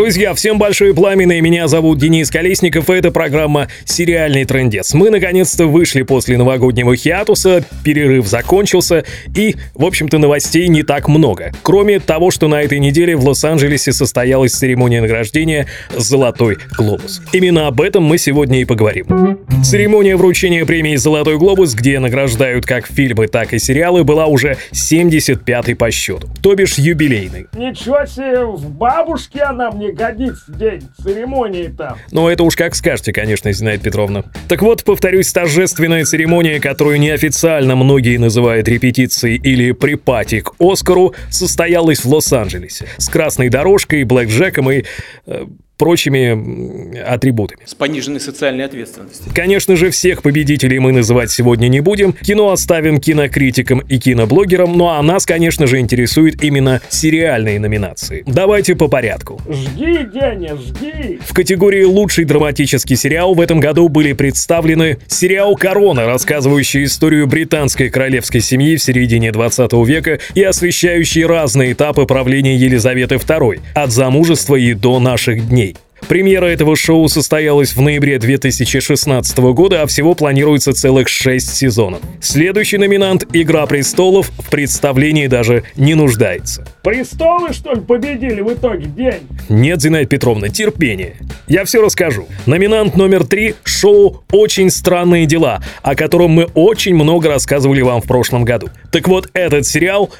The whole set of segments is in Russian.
Друзья, всем большое пламя, меня зовут Денис Колесников, и это программа «Сериальный трендец». Мы наконец-то вышли после новогоднего хиатуса, перерыв закончился, и, в общем-то, новостей не так много. Кроме того, что на этой неделе в Лос-Анджелесе состоялась церемония награждения «Золотой глобус». Именно об этом мы сегодня и поговорим. Церемония вручения премии «Золотой глобус», где награждают как фильмы, так и сериалы, была уже 75-й по счету, то бишь юбилейный. Ничего себе, в бабушке она мне годится день церемонии-то. Ну, это уж как скажете, конечно, Зинаида Петровна. Так вот, повторюсь, торжественная церемония, которую неофициально многие называют репетицией или припати к Оскару, состоялась в Лос-Анджелесе. С красной дорожкой, блэкджеком и... Э, прочими атрибутами. С пониженной социальной ответственностью. Конечно же, всех победителей мы называть сегодня не будем. Кино оставим кинокритикам и киноблогерам, ну а нас, конечно же, интересуют именно сериальные номинации. Давайте по порядку. Жги, Деня, жги! В категории «Лучший драматический сериал» в этом году были представлены сериал «Корона», рассказывающий историю британской королевской семьи в середине 20 века и освещающий разные этапы правления Елизаветы II, от замужества и до наших дней. Премьера этого шоу состоялась в ноябре 2016 года, а всего планируется целых 6 сезонов. Следующий номинант «Игра престолов» в представлении даже не нуждается. Престолы, что ли, победили в итоге день? Нет, Зинаида Петровна, терпение. Я все расскажу. Номинант номер три — шоу «Очень странные дела», о котором мы очень много рассказывали вам в прошлом году. Так вот, этот сериал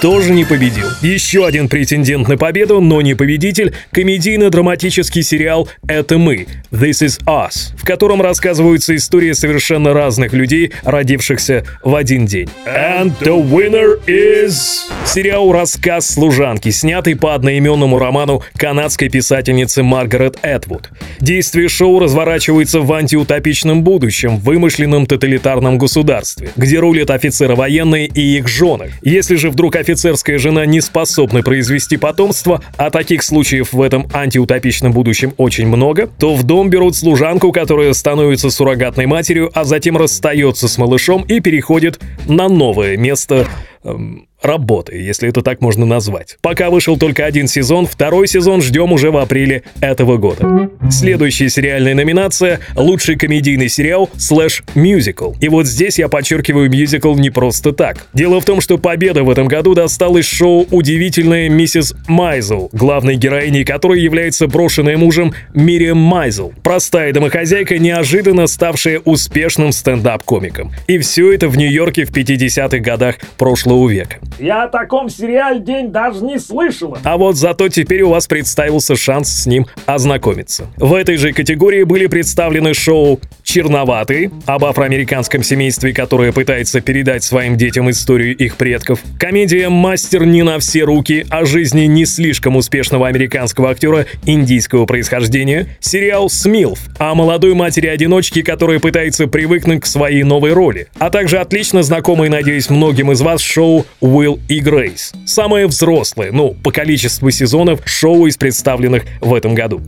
тоже не победил. Еще один претендент на победу, но не победитель – комедийно-драматический сериал «Это мы» – «This is Us», в котором рассказываются истории совершенно разных людей, родившихся в один день. And the winner is... Сериал «Рассказ служанки», снятый по одноименному роману канадской писательницы Маргарет Этвуд. Действие шоу разворачивается в антиутопичном будущем, вымышленном тоталитарном государстве, где рулят офицеры военные и их жены. Если же вдруг офицерская жена не способна произвести потомство, а таких случаев в этом антиутопичном будущем очень много, то в дом берут служанку, которая становится суррогатной матерью, а затем расстается с малышом и переходит на новое место. Эм, работы, если это так можно назвать. Пока вышел только один сезон, второй сезон ждем уже в апреле этого года. Следующая сериальная номинация — лучший комедийный сериал слэш мюзикл. И вот здесь я подчеркиваю мюзикл не просто так. Дело в том, что победа в этом году досталась шоу «Удивительная миссис Майзел», главной героиней которой является брошенная мужем Мириам Майзел, простая домохозяйка, неожиданно ставшая успешным стендап-комиком. И все это в Нью-Йорке в 50-х годах прошлого века. Я о таком сериале день даже не слышала. А вот зато теперь у вас представился шанс с ним ознакомиться. В этой же категории были представлены шоу «Черноватый» об афроамериканском семействе, которое пытается передать своим детям историю их предков, комедия «Мастер не на все руки» о жизни не слишком успешного американского актера индийского происхождения, сериал «Смилф» о молодой матери-одиночке, которая пытается привыкнуть к своей новой роли, а также отлично знакомый, надеюсь, многим из вас шоу «Will Уилл и Грейс. Самое взрослое, ну, по количеству сезонов шоу из представленных в этом году.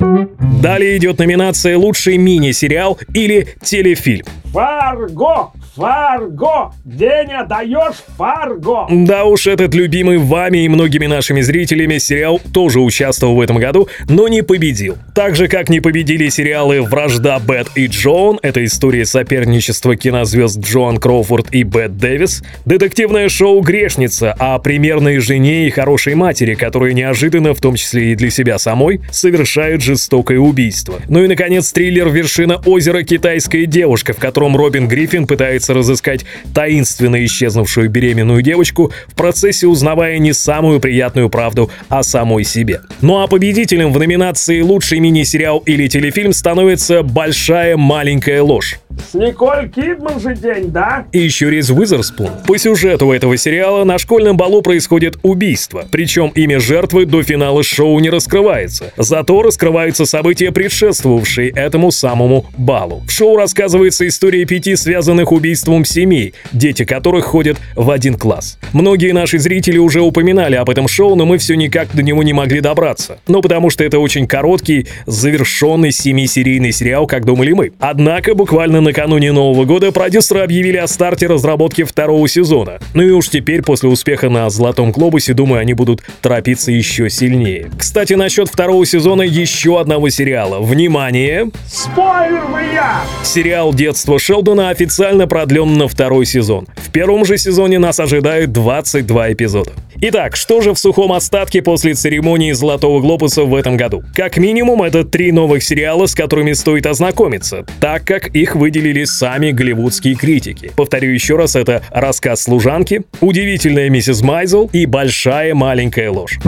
Далее идет номинация «Лучший мини-сериал» или телефильм. Фарго! Фарго! Деня, даешь Фарго! Да уж, этот любимый вами и многими нашими зрителями сериал тоже участвовал в этом году, но не победил. Так же, как не победили сериалы «Вражда Бет и Джон», это история соперничества кинозвезд Джоан Кроуфорд и Бет Дэвис, детективное шоу «Грешница» о примерной жене и хорошей матери, которые неожиданно, в том числе и для себя самой, совершают жестокое убийство. Ну и, наконец, триллер «Вершина озера. Китайская девушка», в котором Робин Гриффин пытается пытается разыскать таинственно исчезнувшую беременную девочку, в процессе узнавая не самую приятную правду о самой себе. Ну а победителем в номинации «Лучший мини-сериал или телефильм» становится «Большая маленькая ложь». С Николь Кидман же день, да? И еще Риз Уизерспун. По сюжету этого сериала на школьном балу происходит убийство, причем имя жертвы до финала шоу не раскрывается. Зато раскрываются события, предшествовавшие этому самому балу. В шоу рассказывается история пяти связанных убийством семей, дети которых ходят в один класс. Многие наши зрители уже упоминали об этом шоу, но мы все никак до него не могли добраться. Ну, потому что это очень короткий, завершенный семисерийный сериал, как думали мы. Однако, буквально накануне Нового года продюсеры объявили о старте разработки второго сезона. Ну и уж теперь, после успеха на «Золотом глобусе», думаю, они будут торопиться еще сильнее. Кстати, насчет второго сезона еще одного сериала. Внимание! Спойлерная! Сериал «Детство Шелдона» официально продлен на второй сезон. В первом же сезоне нас ожидает 22 эпизода. Итак, что же в сухом остатке после церемонии «Золотого глобуса» в этом году? Как минимум, это три новых сериала, с которыми стоит ознакомиться, так как их выделили сами голливудские критики. Повторю еще раз, это «Рассказ служанки», «Удивительная миссис Майзел» и «Большая маленькая ложь».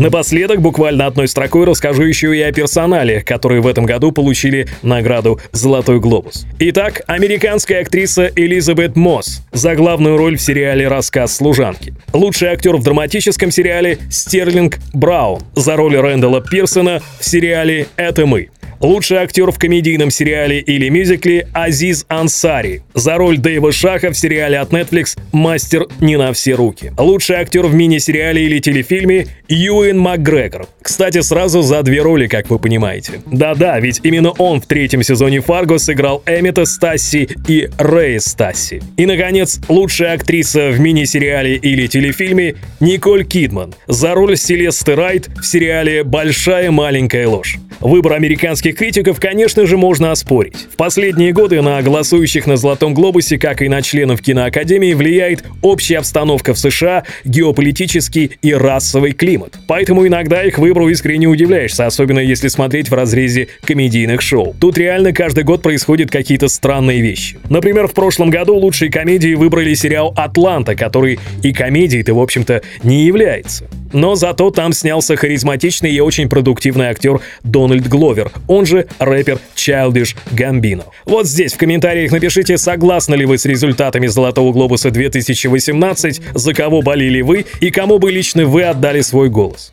Напоследок, буквально одной строкой расскажу еще и о персонале, которые в этом году получили награду «Золотой глобус». Итак, американская актриса Элизабет Мосс за главную роль в сериале «Рассказ служанки». Лучший актер в драматическом сериале Стерлинг Браун за роль Рэндала Пирсона в сериале «Это мы». Лучший актер в комедийном сериале или мюзикле Азиз Ансари за роль Дэйва Шаха в сериале от Netflix «Мастер не на все руки». Лучший актер в мини-сериале или телефильме Юэн Макгрегор. Кстати, сразу за две роли, как вы понимаете. Да-да, ведь именно он в третьем сезоне Фарго сыграл Эмита Стасси и Рэй Стасси. И, наконец, лучшая актриса в мини-сериале или телефильме Николь Кидман за роль Селесты Райт в сериале «Большая маленькая ложь». Выбор американских критиков, конечно же, можно оспорить. В последние годы на голосующих на «Золотом глобусе», как и на членов киноакадемии, влияет общая обстановка в США, геополитический и расовый климат. Поэтому иногда их выбору искренне удивляешься, особенно если смотреть в разрезе комедийных шоу. Тут реально каждый год происходят какие-то странные вещи. Например, в прошлом году лучшей комедией выбрали сериал «Атланта», который и комедией-то, в общем-то, не является. Но зато там снялся харизматичный и очень продуктивный актер Дональд Гловер, он же рэпер Childish Gambino. Вот здесь в комментариях напишите, согласны ли вы с результатами «Золотого глобуса 2018», за кого болели вы и кому бы лично вы отдали свой голос.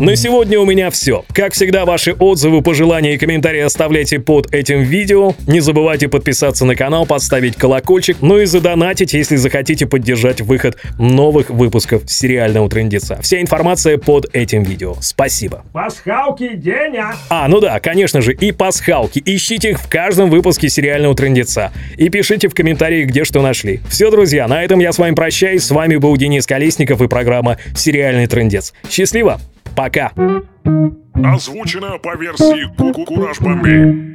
На сегодня у меня все. Как всегда, ваши отзывы, пожелания и комментарии оставляйте под этим видео. Не забывайте подписаться на канал, поставить колокольчик, ну и задонатить, если захотите поддержать выход новых выпусков сериального трендеца. Вся информация под этим видео. Спасибо. Пасхалки день, а? А, ну да, конечно же, и пасхалки. Ищите их в каждом выпуске сериального трендеца. И пишите в комментарии, где что нашли. Все, друзья, на этом я с вами прощаюсь. С вами был Денис Колесников и программа «Сериальный трендец». Счастливо! Пока! Озвучено по версии Куку Кураж Бомбей.